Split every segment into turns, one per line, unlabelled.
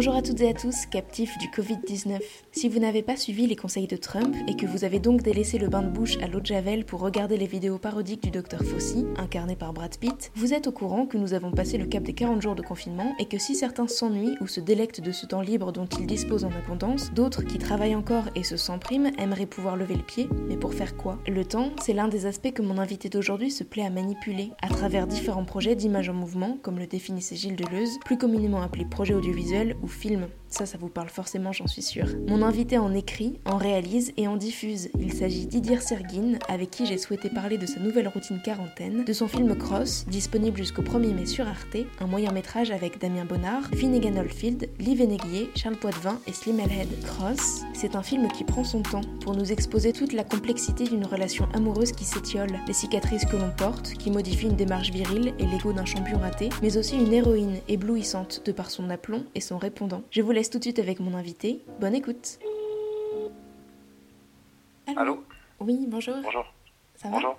Bonjour à toutes et à tous, captifs du Covid-19. Si vous n'avez pas suivi les conseils de Trump et que vous avez donc délaissé le bain de bouche à l'eau de Javel pour regarder les vidéos parodiques du Dr Fauci, incarné par Brad Pitt, vous êtes au courant que nous avons passé le cap des 40 jours de confinement et que si certains s'ennuient ou se délectent de ce temps libre dont ils disposent en abondance, d'autres qui travaillent encore et se sentent prime aimeraient pouvoir lever le pied, mais pour faire quoi? Le temps, c'est l'un des aspects que mon invité d'aujourd'hui se plaît à manipuler. À travers différents projets d'image en mouvement, comme le définissait Gilles Deleuze, plus communément appelé projet audiovisuel ou film. Ça, ça vous parle forcément, j'en suis sûre. Mon invité en écrit, en réalise et en diffuse. Il s'agit d'Idir Sergin, avec qui j'ai souhaité parler de sa nouvelle routine quarantaine, de son film Cross, disponible jusqu'au 1er mai sur Arte, un moyen métrage avec Damien Bonnard, Finnegan Oldfield, Lee Vénéguier, Charles Poitvin et Slim Elhead. Cross, c'est un film qui prend son temps pour nous exposer toute la complexité d'une relation amoureuse qui s'étiole, les cicatrices que l'on porte, qui modifient une démarche virile et l'ego d'un champion raté, mais aussi une héroïne éblouissante de par son aplomb et son répondant. Je laisse tout de suite avec mon invité. Bonne écoute.
Allô
Oui, bonjour.
Bonjour.
Ça va
Bonjour.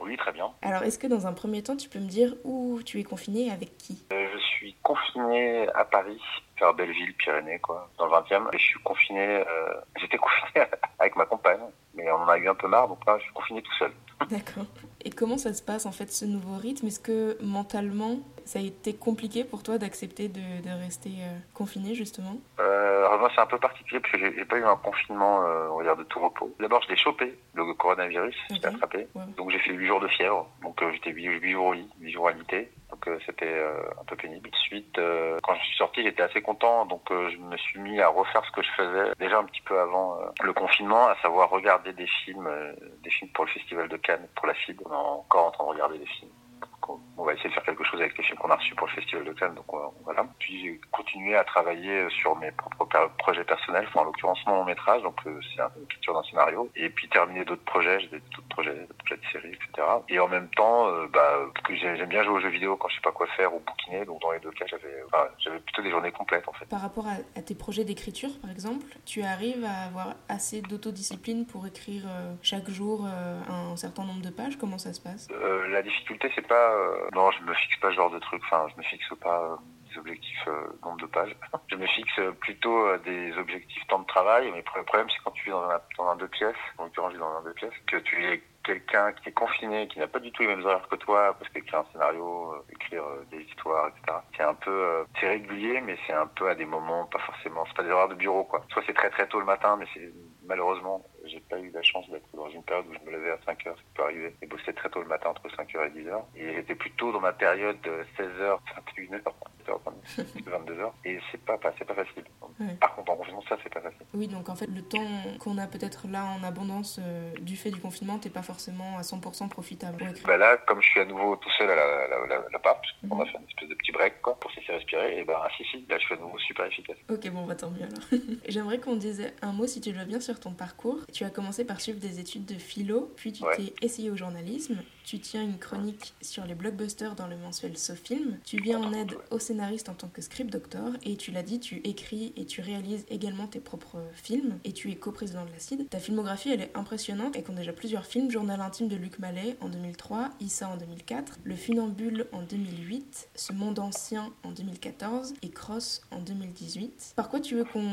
Oui, très bien.
Alors, est-ce que dans un premier temps, tu peux me dire où tu es confiné et avec qui?
Euh, je suis confiné à Paris, vers Belleville, Pyrénées, quoi, dans le 20e. Et je suis confiné, euh, j'étais confiné avec ma compagne, mais on en a eu un peu marre, donc là, je suis confiné tout seul.
D'accord. Et comment ça se passe en fait ce nouveau rythme? Est-ce que mentalement ça a été compliqué pour toi d'accepter de, de rester euh, confiné justement?
Euh, alors moi, c'est un peu particulier parce que j'ai pas eu un confinement, euh, on va dire, de tout repos. D'abord, je l'ai chopé, le coronavirus, je l'ai
Ok.
attrapé.
Ouais.
Donc j'ai fait 8 jours de fièvre, donc j'étais 8, jours au lit, 8 jours alité. Donc euh, c'était un peu pénible. Ensuite, quand je suis sorti, j'étais assez content, donc je me suis mis à refaire ce que je faisais déjà un petit peu avant le confinement, à savoir regarder des films, des films pour le Festival de Cannes, pour la FIB. Encore en train de regarder des films. On- va essayer de faire quelque chose avec les films qu'on a reçus pour le Festival de Cannes, donc euh, voilà. Puis j'ai continué à travailler sur mes propres projets personnels, enfin, en l'occurrence mon long métrage, donc euh, c'est un- l'écriture d'un scénario, et puis terminer d'autres projets, j'ai des- d'autres projets, d'autres projets de séries, etc. Et en même temps, euh, bah, j'aime bien jouer aux jeux vidéo quand je sais pas quoi faire ou bouquiner, donc dans les deux cas, j'avais, enfin, j'avais plutôt des journées complètes en fait.
Par rapport à, à tes projets d'écriture par exemple, tu arrives à avoir assez d'autodiscipline pour écrire euh, chaque jour euh, un certain nombre de pages? Comment ça se passe?
Euh, la difficulté, c'est pas. Non, je me fixe pas ce genre de truc. Enfin, je me fixe pas euh, des objectifs euh, nombre de pages. je me fixe euh, plutôt des objectifs temps de travail. Mais le problème, c'est quand tu es dans un, dans un deux pièces, en l'occurrence, je vis dans un deux pièces, que tu es quelqu'un qui est confiné, qui n'a pas du tout les mêmes horaires que toi, parce qu'écrire un scénario, euh, écrire des histoires, etc. C'est un peu, euh, c'est régulier, mais c'est un peu à des moments, pas forcément, c'est pas des horaires de bureau, quoi. Soit c'est très très tôt le matin, mais c'est malheureusement, j'ai pas eu la chance d'être dans une période où je me levais à 5 heures, ça peut arriver, et bosser très tôt le matin entre 5 heures et 10 heures. Et j'étais plutôt dans ma période de 16 heures, 21 heures, 22 heures, et c'est pas, pas, pas facile.
Ouais.
Par contre, en confinement, ça, c'est pas facile.
Oui, donc en fait, le temps qu'on a peut-être là en abondance euh, du fait du confinement, t'es pas forcément à 100% profitable.
Bah là, comme je suis à nouveau tout seul à la, la, la, la part, on
Mhm.
a fait une espèce de petit break, quoi, pour se laisser respirer, et ben, si, si, là, je suis à nouveau super efficace.
Ok, bon, bah tant mieux alors. J'aimerais qu'on dise un mot, si tu le veux bien, sur ton parcours. Tu as commencé par suivre des études de philo, puis tu
Ouais.
t'es essayé au journalisme. Tu tiens une chronique sur les blockbusters dans le mensuel SoFilm. Tu viens en aide au scénariste en tant que script doctor. Et tu l'as dit, tu écris et tu réalises également tes propres films. Et tu es coprésident de l'Acide. Ta filmographie, elle est impressionnante et compte déjà plusieurs films. Journal intime de Luc Mallet en 2003, Issa en 2004, Le Funambule en 2008, Ce monde ancien en 2014 et Cross en 2018. Par quoi tu veux qu'on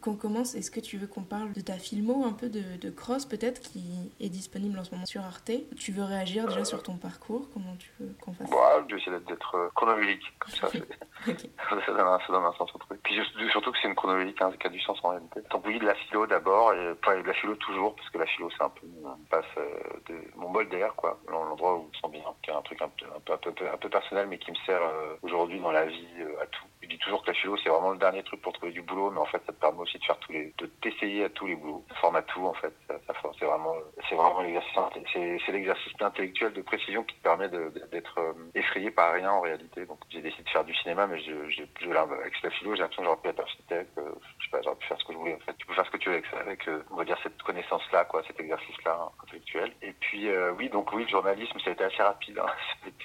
qu'on commence? Est-ce que tu veux qu'on parle de ta filmo, un peu de, de Cross peut-être, qui est disponible en ce moment sur Arte? Tu veux réagir déjà sur ton parcours Comment tu veux qu'on fasse
je vais essayer d'être euh, chronologique, comme ça, ça, donne un, ça donne un sens au truc. Puis surtout que c'est une chronologique hein, qui a du sens en réalité. Donc oui, de la philo d'abord, et enfin, de la philo toujours, parce que la philo c'est un peu mon passe euh, de mon bol d'air, quoi. L'endroit où je me sens bien, qui est un truc un peu, un peu, un peu, un peu personnel, mais qui me sert euh, aujourd'hui dans la vie euh, à tout. Je dis toujours que la philo c'est vraiment le dernier truc pour trouver du boulot, mais en fait ça te permet aussi de faire tous les, de t'essayer à tous les boulots. Ça forme à tout en fait. Ça, ça c'est vraiment, c'est vraiment l'exercice, c'est, l'exercice intellectuel de précision qui te permet d'être euh, effrayé par rien en réalité. Donc j'ai décidé de faire du cinéma, mais je, je, je, avec la philo j'ai l'impression que j'aurais pu être architecte, euh, je sais pas, j'aurais pu faire ce que je voulais. En fait, tu peux faire ce que tu veux avec ça, avec euh, on va dire cette connaissance là, quoi, cet exercice là intellectuel. Et puis euh, oui, donc oui, le journalisme ça a été assez rapide. hein.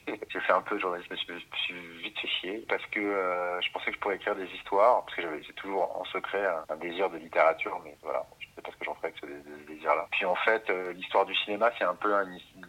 J'ai fait un peu de journalisme, je suis, vite parce que euh, je pensais que je pourrais écrire des histoires, parce que j'avais toujours en secret un, désir de littérature, mais voilà, je sais pas ce que j'en ferais avec ce dé- désir-là. Puis en fait, euh, l'histoire du cinéma, c'est un peu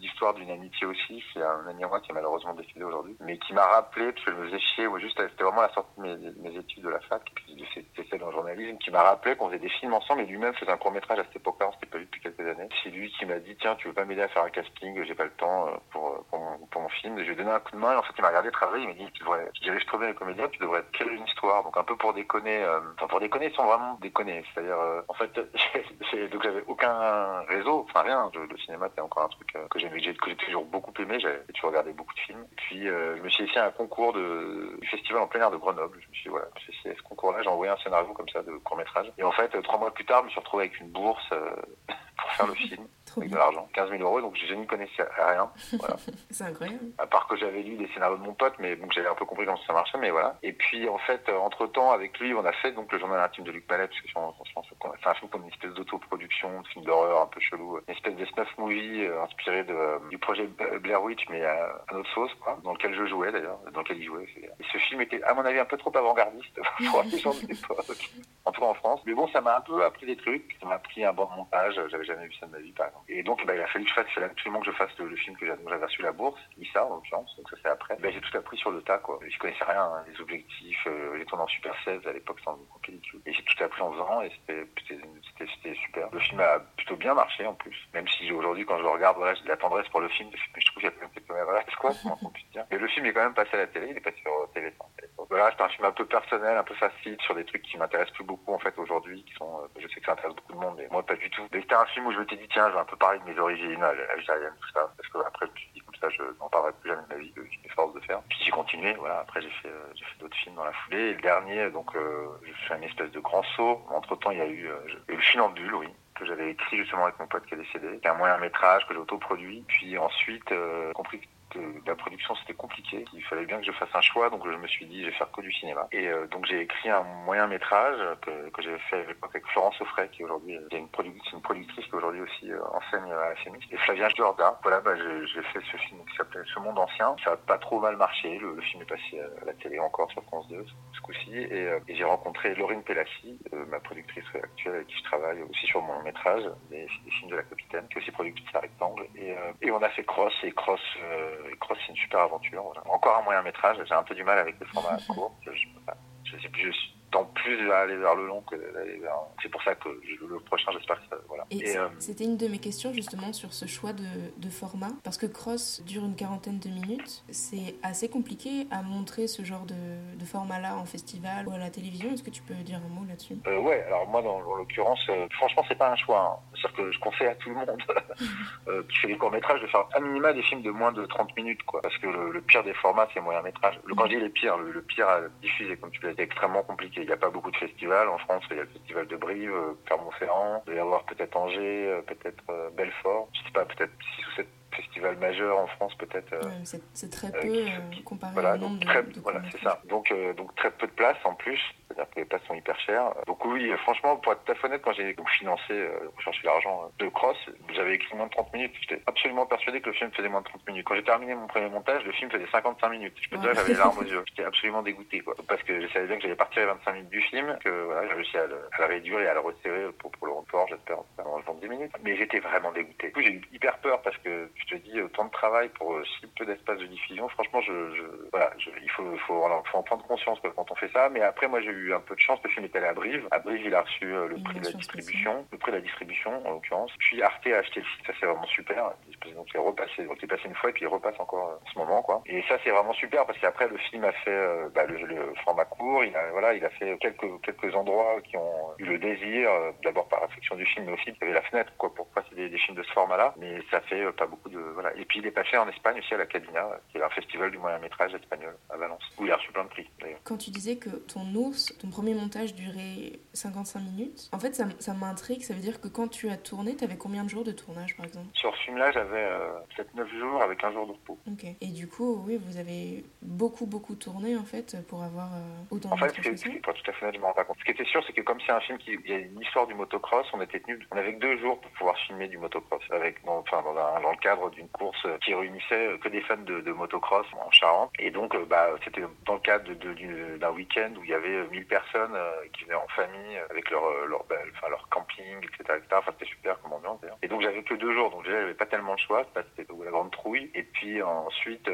l'histoire d'une amitié aussi. C'est un ami à moi qui est malheureusement décédé aujourd'hui, mais qui m'a rappelé, parce que je me faisais chier, moi, juste, c'était vraiment la sortie de mes, études de la fac, puis de ces dans le journalisme, qui m'a rappelé qu'on faisait des films ensemble, et lui-même faisait un court-métrage à cette époque-là, on s'était pas vu depuis quelques années. C'est lui qui m'a dit, tiens, tu veux pas m'aider à faire un casting, j'ai pas le temps euh, pour, pour, pour mon film. Et je lui ai donné un coup de main, et en fait, il m'a regardé travailler, il m'a dit, tu devrais, je dirige trop bien les comédiens, tu devrais créer une histoire. Donc un peu pour déconner, euh, enfin pour déconner sans vraiment déconner. C'est-à-dire, euh, en fait, donc j'avais aucun réseau, enfin rien. le cinéma, c'était encore un truc que j'aimais, que j'ai toujours beaucoup aimé. J'avais toujours regardé beaucoup de films. Puis je me suis essayé à un concours de, du festival en plein air de Grenoble. Je me suis dit, voilà, essayé ce concours-là, j'ai envoyé un scénario comme ça de court métrage. Et en fait, trois mois plus tard, je me suis retrouvé avec une bourse pour faire le film avec de l'argent, 15 000 euros, donc je n'y connaissais rien. Voilà.
c'est incroyable.
À part que j'avais lu des scénarios de mon pote, mais donc j'avais un peu compris comment ça marchait, mais voilà. Et puis en fait, entre temps, avec lui, on a fait donc le journal intime de Luc Mallet, parce que c'est un film comme une espèce d'autoproduction, de film d'horreur un peu chelou, une espèce de snuff movie euh, inspiré de, euh, du projet Blair Witch, mais à, à notre sauce, quoi, dans lequel je jouais d'ailleurs, dans lequel il jouait. Et ce film était, à mon avis, un peu trop avant-gardiste pour les gens de l'époque, en tout cas en France. Mais bon, ça m'a un peu appris des trucs, ça m'a appris un bon montage, j'avais jamais vu ça de ma vie, par exemple. Et donc, bah, il a fallu que je fasse, il fallait absolument que je fasse le, film que j'avais reçu la bourse, Issa en l'occurrence, donc ça c'est après. Bah, j'ai tout appris sur le tas, quoi. Je connaissais rien, hein, les objectifs, euh, les tournants Super 16 à l'époque sans pellicule. Et j'ai tout appris en faisant et c'était super. Le film a plutôt bien marché en plus, même si aujourd'hui quand je regarde, voilà, j'ai de la tendresse pour le film, mais je trouve qu'il y a quand même quelques voilà, quoi, comment puisse dire? Mais le film est quand même passé à la télé, il est passé sur télé voilà, c'est un film un peu personnel, un peu facile sur des trucs qui m'intéressent plus beaucoup en fait aujourd'hui, qui sont, euh, je sais que ça intéresse beaucoup de monde, mais moi pas du tout. Mais c'était un film où je m'étais dit tiens, je vais un peu parler de mes origines, algériennes, tout ça, parce que après je me suis dit comme ça, je n'en parlerai plus jamais de ma vie, je m'efforce de faire. Puis j'ai continué, voilà. Après j'ai fait, euh, fait d'autres films dans la foulée. Et le dernier, donc, euh, je fais une espèce de grand saut. Entre temps, il y a eu, euh, le Funambule, oui que j'avais écrit justement avec mon pote qui est décédé. C'est un moyen métrage que j'ai autoproduit. Puis ensuite, euh, compris la production c'était compliqué, il fallait bien que je fasse un choix, donc je me suis dit je vais faire que du cinéma. Et euh, donc j'ai écrit un moyen métrage que, que j'avais fait avec Florence Offray qui aujourd'hui est une, productrice, une productrice qui aujourd'hui aussi euh, enseigne à la FMI, et Flavien Jorda. Voilà, bah, j'ai fait ce film qui s'appelait Ce monde ancien. Ça a pas trop mal marché, le, film est passé à la télé encore sur France 2 ce coup-ci, et, euh, et j'ai rencontré Laurine Pelassi, ma productrice actuelle avec qui je travaille aussi sur mon métrage, des, des films de la capitaine, qui est aussi productrice à Rectangle, et, et on a fait Cross, et Cross Cross, c'est une super aventure. Encore un moyen métrage. J'ai un peu du mal avec les formats courts. Je, je, sais plus, tends plus à aller vers le long que d'aller vers. C'est pour ça que le prochain, j'espère que ça. Voilà.
Et, euh, c'était une de mes questions justement sur ce choix de, de, format. Parce que Cross dure une quarantaine de minutes. C'est assez compliqué à montrer ce genre de, de format-là en festival ou à la télévision. Est-ce que tu peux dire un mot là-dessus?
Euh, Ouais, alors moi, dans, l'occurrence, euh, franchement, c'est pas un choix. Hein. C'est-à-dire que je conseille à tout le monde euh, qui fait des courts-métrages de faire à minima des films de moins de 30 minutes. quoi. Parce que le, pire des formats, c'est moyen-métrage. Quand je dis les pires, le, pire à diffuser, comme tu l'as dit, c'est extrêmement compliqué. Il n'y a pas beaucoup de festivals. En France, il y a le festival de Brive, euh, Clermont-Ferrand. Il doit y avoir peut-être Angers, euh, peut-être euh, Belfort. Je sais pas, peut-être 6 ou 7 festivals majeurs en France peut-être.
c'est très peu comparé
voilà,
au nombre
donc très, Voilà, c'est ça. Donc, donc très peu de place en plus. C'est-à-dire que les places sont hyper chères. Donc oui, franchement, pour être tout honnête, quand j'ai financé, euh, cherché l'argent de Cross, j'avais écrit moins de 30 minutes. J'étais absolument persuadé que le film faisait moins de 30 minutes. Quand j'ai terminé mon premier montage, le film faisait 55 minutes. Je peux te dire, j'avais les larmes aux yeux. J'étais absolument dégoûté, quoi. Parce que je savais bien que j'allais partir les 25 minutes du film, que voilà, j'ai réussi à le, à le, réduire et à le resserrer pour, pour le report, j'espère, en 10 minutes. Mais j'étais vraiment dégoûté. Du coup, j'ai eu hyper peur parce que, je te dis, autant de travail pour euh, si peu d'espace de diffusion. Franchement, je, je voilà, je, il faut, faut, faut, en prendre conscience quoi, quand on fait ça. Mais après, moi, j'ai eu un peu de chance. Le film est allé à Brive. À Brive, il a reçu euh, le prix de la distribution, le prix de la distribution, en l'occurrence. Puis Arte a acheté le film. Ça, c'est vraiment super. Donc, il est repassé. Donc, il est passé une fois et puis il repasse encore euh, en ce moment, quoi. Et ça, c'est vraiment super parce qu'après, le film a fait euh, bah, le, le, format court. Il a, voilà, il a fait quelques, quelques endroits qui ont eu le désir, d'abord par réflexion du film, mais aussi il y avait la fenêtre, quoi, pour passer des, des films de ce format-là. Mais ça fait pas beaucoup de, voilà. Et puis, il est passé en Espagne aussi à la Cadina, qui est un festival du moyen métrage espagnol à Valence, où il a reçu plein de prix, d'ailleurs.
Quand tu disais que ton ours, ton premier montage durait 55 minutes. En fait, ça, ça m'intrigue. Ça veut dire que quand tu as tourné, tu avais combien de jours de tournage, par exemple?
Sur ce film-là, j'avais euh, 7-9 jours avec un jour de repos.
Ok. Et du coup, oui, vous avez beaucoup, beaucoup tourné, en fait, pour avoir euh, autant
en
de
fait, ce qui, pour tout à fait honnête, je m'en rends pas compte. Ce qui était sûr, c'est que comme c'est un film qui il y a une histoire du motocross, on était tenu, on avait que deux jours pour pouvoir filmer du motocross, avec, dans, enfin, dans, un, dans le cadre d'une course qui réunissait que des fans de, motocross en Charente. Et donc, bah, c'était dans le cadre d'un week-end où il y avait 1000 personnes qui venaient en famille avec leur, leur, enfin, leur camping, etc. Enfin, c'était super comme ambiance d'ailleurs. Et donc, j'avais que deux jours, donc déjà, j'avais pas tellement de choix. C'était la grande trouille. Et puis ensuite,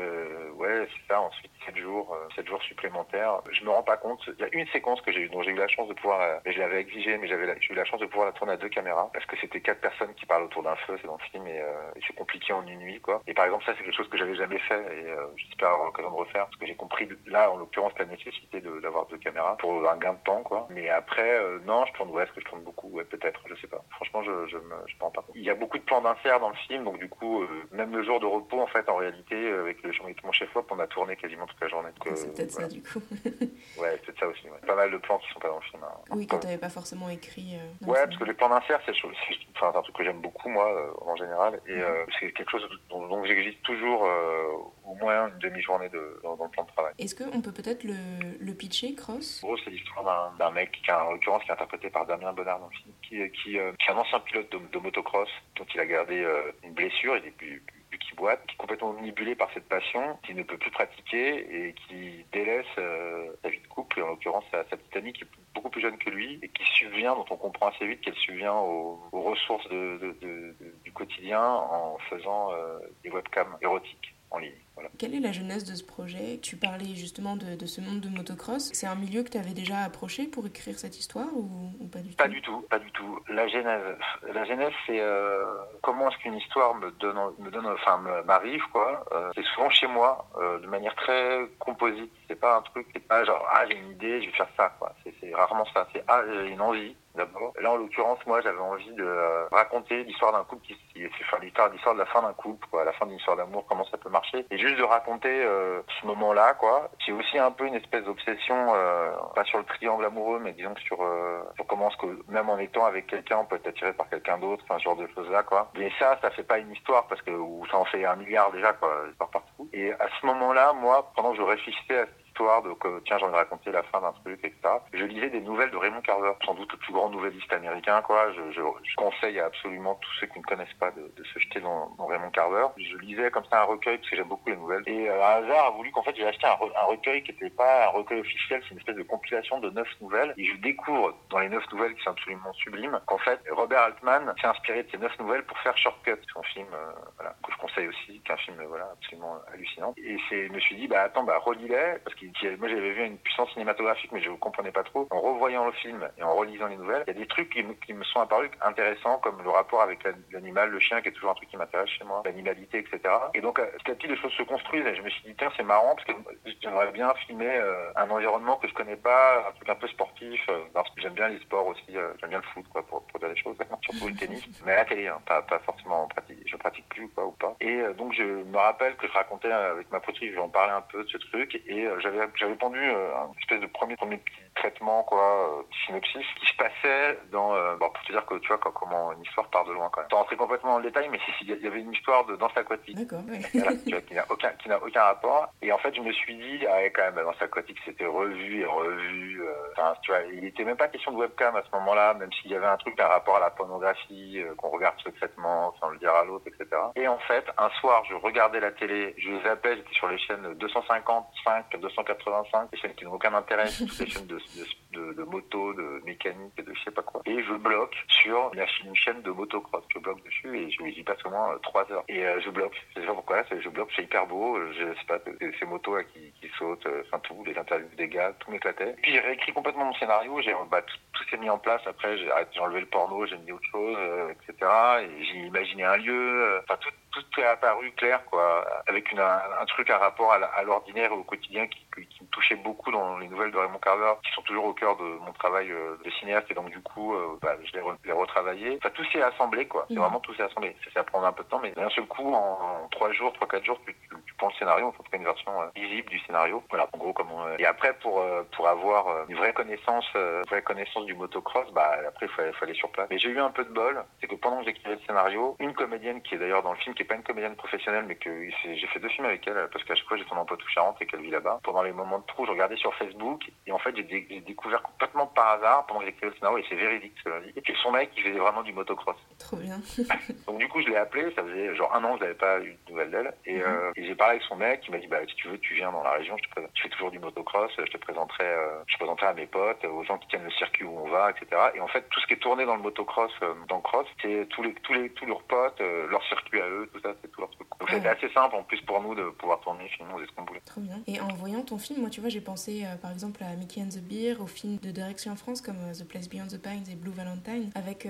ouais, c'est ça, ensuite 7 jours, 7 jours supplémentaires. Je me rends pas compte. Il y a une séquence que j'ai eu, dont j'ai eu la chance de pouvoir, mais je l'avais exigé, mais j'avais j'ai eu la chance de pouvoir la tourner à deux caméras parce que c'était quatre personnes qui parlent autour d'un feu, c'est dans le film et, euh, c'est compliqué en une nuit quoi. Et par exemple ça c'est quelque chose que j'avais jamais fait et euh, j'espère avoir l'occasion de refaire parce que j'ai compris là en l'occurrence la nécessité d'avoir deux caméras pour un gain de temps quoi. Mais après euh, non je tourne ouais est-ce que je tourne beaucoup? Ouais peut-être je sais pas. Franchement je je me je pas Il y a beaucoup de plans d'insert dans le film donc du coup même le jour de repos en fait en réalité avec le avec mon chef op on a tourné quasiment toute la journée.
C'est peut-être ça du coup.
ouais peut-être ça aussi. Ouais. Pas mal de plans qui sont pas dans le film. Hein.
Oui que t'avais pas forcément écrit.
ouais parce que les plans d'insert c'est enfin, un truc que j'aime beaucoup moi euh, en général et euh, c'est quelque chose dont, dont j'existe toujours euh, au moins une demi-journée de, dans, le plan de travail.
Est-ce qu'on peut peut-être le, le, pitcher, Cross?
En gros, c'est l'histoire d'un mec qui, en l'occurrence, qui est interprété par Damien Bonnard dans le film, qui, qui, qui est un ancien pilote de, de, motocross dont il a gardé une blessure et depuis qui qui est complètement omnibulé par cette passion, qui ne peut plus pratiquer et qui délaisse euh, sa vie de couple, en l'occurrence sa, petite amie qui est beaucoup plus jeune que lui et qui subvient, dont on comprend assez vite qu'elle subvient aux, ressources du quotidien en faisant euh, des webcams érotiques en ligne.
Quelle est la jeunesse de ce projet? Tu parlais justement de, de, ce monde de motocross. C'est un milieu que tu avais déjà approché pour écrire cette histoire ou, ou pas du
pas
tout?
Pas du tout, pas du tout. La genèse, la genèse, c'est euh, comment est-ce qu'une histoire me donne, me donne, enfin m'arrive quoi. Euh, c'est souvent chez moi, euh, de manière très composite. C'est pas un truc, c'est pas genre ah j'ai une idée, je vais faire ça quoi. C'est rarement ça. C'est ah j'ai une envie d'abord. Là, en l'occurrence, moi, j'avais envie de euh, raconter l'histoire d'un couple qui, qui enfin, l'histoire, l'histoire de la fin d'un couple, quoi, la fin d'une histoire d'amour, comment ça peut marcher, et juste de raconter euh, ce moment-là, quoi. J'ai aussi un peu une espèce d'obsession, euh, pas sur le triangle amoureux, mais disons que sur, euh, sur comment que même en étant avec quelqu'un, on peut être attiré par quelqu'un d'autre, enfin, ce genre de choses-là, quoi. Mais ça, ça fait pas une histoire parce que ou ça en fait un milliard déjà, quoi, par partout. Et à ce moment-là, moi, pendant que je réfléchissais à donc euh, tiens, j'en ai raconté la fin d'un truc, etc. Je lisais des nouvelles de Raymond Carver, sans doute le plus grand nouvelliste américain, quoi. Je, je, je conseille à absolument tous ceux qui ne connaissent pas de, de se jeter dans, dans, Raymond Carver. Je lisais comme ça un recueil, parce que j'aime beaucoup les nouvelles. Et euh, un hasard a voulu qu'en fait j'ai acheté un, recueil qui n'était pas un recueil officiel, c'est une espèce de compilation de neuf nouvelles. Et je découvre dans les neuf nouvelles qui sont absolument sublimes qu'en fait Robert Altman s'est inspiré de ces neuf nouvelles pour faire Shortcut, son film, euh, voilà, que je conseille aussi, qui est un film voilà absolument hallucinant. Et c'est, je me suis dit bah attends bah relis-les parce moi j'avais vu une puissance cinématographique mais je ne comprenais pas trop. En revoyant le film et en relisant les nouvelles, il y a des trucs qui, qui me sont apparus intéressants comme le rapport avec l'animal, le chien qui est toujours un truc qui m'intéresse chez moi, l'animalité, etc. Et donc petit à petit les choses se construisent et je me suis dit tiens c'est marrant parce que j'aimerais bien filmer euh, un environnement que je connais pas, un truc un peu sportif, euh, j'aime bien les sports aussi, euh, j'aime bien le foot quoi pour, pour dire des choses, surtout le tennis, mais à la télé, hein, pas, pas forcément en pratique, je pratique plus quoi ou pas. Et donc je me rappelle que je racontais avec ma poterie, en parlais un peu de ce truc et j'avais j'avais répondu euh, un espèce de premier, premier petit traitement, quoi, euh, synopsis, qui se passait dans, euh, bon, pour te dire que tu vois, comment une histoire part de loin quand même. Sans rentrer complètement dans le détail, mais il y avait une histoire de danse aquatique.
D'accord, oui.
voilà, tu vois, qui n'a aucun, qui n'a aucun rapport. Et en fait, je me suis dit, ah, quand même, la danse aquatique, c'était revu et revu. Enfin, tu vois, il était même pas question de webcam à ce moment-là, même s'il y avait un truc un rapport à la pornographie, qu'on regarde secrètement, sans le dire à l'autre, etc. Et en fait, un soir, je regardais la télé, je les appelais, j'étais sur les chaînes 255, 285, les chaînes qui n'ont aucun intérêt, les chaînes de, de, de, moto, de mécanique, de je sais pas quoi. Et je bloque sur une, une chaîne de motocross. Je bloque dessus et je j'y passe au moins euh, trois heures. Et euh, je bloque. Je sais pas pourquoi, je bloque, c'est hyper beau. Euh, je sais pas, ces motos là, qui, sautent, euh, enfin tout, les interviews des gars, tout m'éclatait. Puis j'ai réécrit complètement mon scénario. J'ai bah, tout, s'est mis en place. Après, j'ai enlevé le porno, j'ai mis autre chose, etc. Et j'ai imaginé un lieu. Enfin tout, tout est apparu clair, quoi, avec une, un, un truc, un rapport à l'ordinaire et au quotidien qui, qui, me touchait beaucoup dans les nouvelles de Raymond Carver, qui sont toujours au cœur de mon travail euh, de cinéaste, et donc du coup, euh, bah, je l'ai retravaillé. Enfin, tout s'est assemblé, quoi. C'est mmh. vraiment tout s'est assemblé. Ça, ça prend un peu de temps, mais d'un seul coup, en, en trois jours, trois, quatre jours, tu, tu, tu pour le scénario, en cas une version visible du scénario. Voilà, en gros comment. et après pour pour avoir une vraie connaissance, une vraie connaissance du motocross, bah après il fallait, fallait sur place. Mais j'ai eu un peu de bol, c'est que pendant que j'écrivais le scénario, une comédienne qui est d'ailleurs dans le film, qui est pas une comédienne professionnelle, mais que j'ai fait deux films avec elle parce qu'à chaque fois j'ai tourné en Poitou-Charentes et qu'elle vit là-bas. Pendant les moments de trou, je regardais sur Facebook et en fait j'ai découvert complètement par hasard pendant que j'écrivais le scénario et c'est véridique ce qu'elle dit. Et puis son mec qui faisait vraiment du motocross.
Trop bien.
Donc du coup je l'ai appelé, ça faisait genre un an que je n'avais pas eu de nouvelles d'elle et, mhm. euh, et j'ai parlé avec son mec qui m'a dit bah si tu veux tu viens dans la région, je te fais toujours du motocross, je te présenterai, euh, je présenterai à mes potes, aux gens qui tiennent le circuit où on va, etc. Et en fait tout ce qui est tourné dans le motocross, euh, dans le cross, c'est tous les tous les tous leurs potes, leur circuit à eux, tout ça, c'est tout leur truc. Donc c'était assez simple en plus pour nous de pouvoir tourner finalement ce qu'on voulait.
Trop bien. Et en voyant ton film, moi tu vois j'ai pensé par exemple à Mickey and the Beer, au film de direction en France comme The Place Beyond the Pines et Blue Valentine, avec,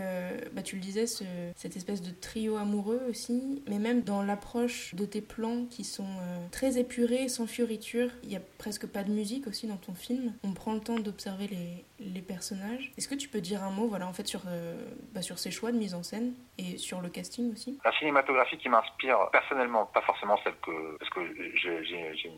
bah, tu le disais, ce, cette espèce de trio amoureux aussi, mais même dans l'approche de tes plans qui sont très épurés, sans fioritures. Il y a presque pas de musique aussi dans ton film. On prend le temps d'observer les, les personnages. Est-ce que tu peux dire un mot, voilà, en fait, sur, euh, bah, sur ces choix de mise en scène et sur le casting aussi?
La cinématographie qui m'inspire personnellement, pas forcément celle que. Parce que j'ai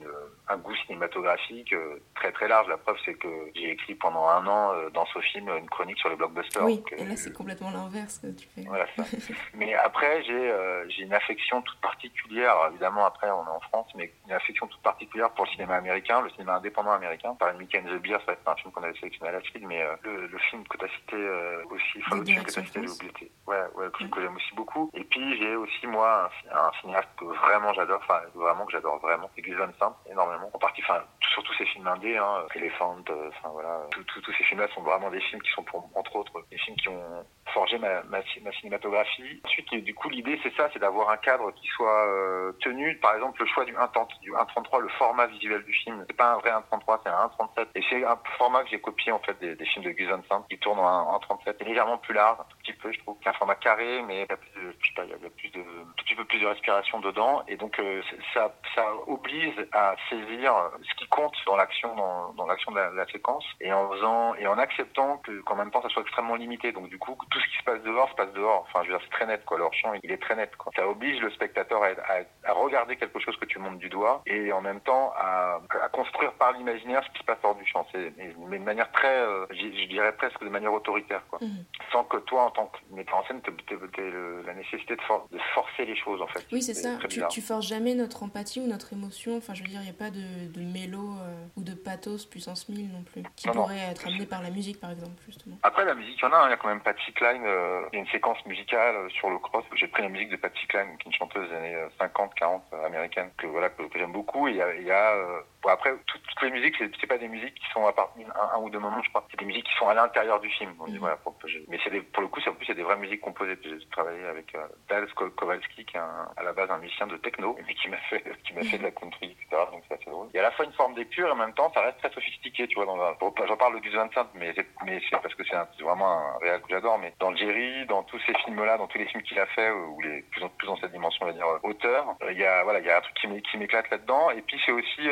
un goût cinématographique euh, très très large. La preuve, c'est que j'ai écrit pendant un an euh, dans ce film une chronique sur les blockbusters.
Oui, et là, c'est complètement l'inverse que tu fais.
Voilà, ça. mais après, j'ai une affection toute particulière. évidemment, après, on est en France, mais une affection toute particulière pour le cinéma américain, le cinéma indépendant américain. Par Mickey and the Beer, ça va être un film qu'on avait sélectionné à la mais euh, le, film que tu as cité euh, aussi, enfin le film que tu as cité, j'ai Ouais, ouais, que, que j'aime aussi beaucoup. Et puis j'ai aussi moi un, cinéaste que vraiment j'adore, enfin vraiment que j'adore vraiment, c'est Gus Van Sant, énormément. En partie, enfin surtout ces films indés, hein, Elephant, euh, enfin voilà, tous ces films-là sont vraiment des films qui sont pour, entre autres, des films qui ont forgé ma, ma, cinématographie. Ensuite, du coup, l'idée c'est ça, c'est d'avoir un cadre qui soit tenu. Par exemple, le choix du 1.33, du 1.33, le format visuel du film, c'est pas un vrai 1.33, c'est un 1.37. Et c'est un format que j'ai copié en fait des, films de Gus Van Sant qui tournent en, en 37. C'est légèrement plus large, un petit peu, je trouve. C'est un format carré, mais il y a plus de, je il y a plus de, un petit peu plus de respiration dedans. Et donc, euh, ça, ça oblige à saisir ce qui compte dans l'action, dans, dans l'action de, la, séquence, et en faisant, et en acceptant que, qu'en même temps, ça soit extrêmement limité. Donc, du coup, ce qui se passe dehors se passe dehors. Enfin, je veux dire, c'est très net, quoi. Leur champ, il est très net, quoi. Ça oblige le spectateur à, à, à regarder quelque chose que tu montes du doigt, et en même temps, à, à construire par l'imaginaire ce qui se passe hors du champ. C'est, mais de manière très, euh, je dirais presque de manière autoritaire, quoi. Mhm. Sans que toi, en tant que metteur en scène, tu aies la nécessité de, de, forcer les choses, en fait.
Oui, c'est ça. Tu, tu, forces jamais notre empathie ou notre émotion. Enfin, je veux dire, il n'y a pas de, de mélo euh, ou de pathos puissance 1000 non plus, qui pourrait être amené par la musique, par exemple, justement.
Après, la musique, il y en a. Hein. Il y a quand même Patsy Euh, il y a une séquence musicale euh, sur le cross. J'ai pris la musique de Patsy Cline, qui est une chanteuse des années 50, 40 américaine, que, voilà, que, j'aime beaucoup. Et il y a Bon, après, toutes, les musiques, c'est pas des musiques qui sont à part un, un, ou deux moments, je crois. C'est des musiques qui sont à l'intérieur du film. On dit, voilà, pour, mais c'est pour le coup, c'est en plus, c'est des vraies musiques composées. J'ai travaillé avec euh, Dal Kowalski, qui est à la base un musicien de techno, et qui m'a fait, qui m'a fait de la country, etc. Donc c'est assez drôle. Il y a à la fois une forme d'épure et en même temps, ça reste très sophistiqué, tu vois. J'en parle de Gus Van Sant, mais c'est, mais c'est parce que c'est vraiment un réel que j'adore. Mais dans Jerry, dans tous ces films-là, dans tous les films qu'il a fait, euh, où les plus en plus dans cette dimension, on va dire euh, auteur, il y a, voilà, il y a un truc qui m'éclate là-dedans. Et puis c'est aussi,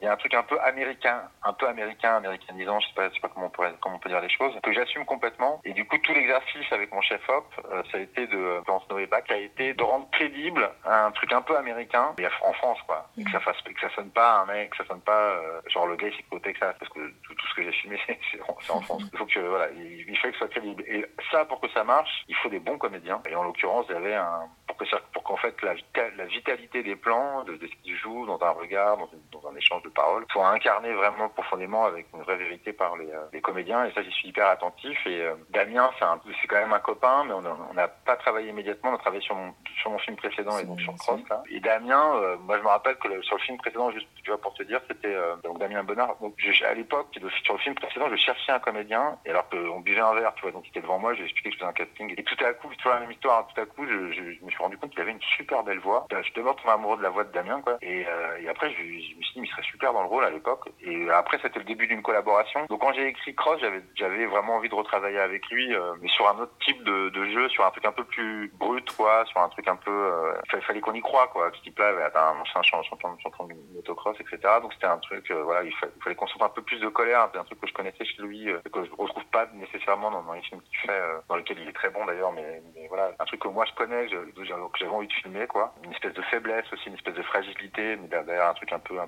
il y a un truc un peu américain, un peu américain, américanisant, je sais pas, je sais pas comment on pourrait, comment on peut dire les choses, que j'assume complètement. Et du coup, tout l'exercice avec mon chef op, euh, ça a été de, Florence Noébac, a été de rendre crédible un truc un peu américain, mais en France, quoi. Et que ça fasse, que ça sonne pas un mec, que ça sonne pas, euh, genre le gars ici au Texas, parce que tout, tout ce que j'ai filmé, c'est en France. Il faut que, voilà, il, il faut que ce soit crédible. Et ça, pour que ça marche, il faut des bons comédiens. Et en l'occurrence, il y avait un, pour que pour qu'en fait la, la, vitalité des plans, de, de ce qu'ils jouent dans un regard, dans, dans, un échange de paroles, soit incarnée vraiment profondément avec une vraie vérité par les, euh, les comédiens. Et ça, j'y suis hyper attentif. Et euh, Damien, c'est quand même un copain, mais on n'a pas travaillé immédiatement. On a travaillé sur mon, sur mon film précédent et donc sur Cross. Là. Et Damien, euh, moi je me rappelle que sur le film précédent, juste tu vois pour te dire, c'était donc Damien Bonnard. Donc je, à l'époque, sur le film précédent, je cherchais un comédien. Et alors qu'on buvait un verre, tu vois, donc il était devant moi, j'ai expliqué que je faisais un casting. Et tout à coup, vois la même histoire. Hein, tout à coup, je, je, je me suis rendu compte qu'il avait une super belle voix. Je suis d'abord tombé amoureux de la voix de Damien, quoi. Et, euh, et après, je, je, me suis dit, il serait super dans le rôle à l'époque. Et après, c'était le début d'une collaboration. Donc, quand j'ai écrit Cross, j'avais, vraiment envie de retravailler avec lui, euh, mais sur un autre type de, de, jeu, sur un truc un peu plus brut, quoi, sur un truc un peu. Euh, il fallait qu'on y croit, quoi. Ce type-là avait un ancien champion, de motocross, etc. Donc, c'était un truc, euh, voilà, il fallait, il fallait qu'on un peu plus de colère, un truc que je connaissais chez lui, euh, que je retrouve pas nécessairement dans, dans les films qu'il fait, dans lesquels il est très bon d'ailleurs, mais, mais voilà, un truc que moi je connais, j'ai j'avais envie de filmer, quoi. Une espèce de faiblesse aussi, une espèce de fragilité, mais derrière un truc un peu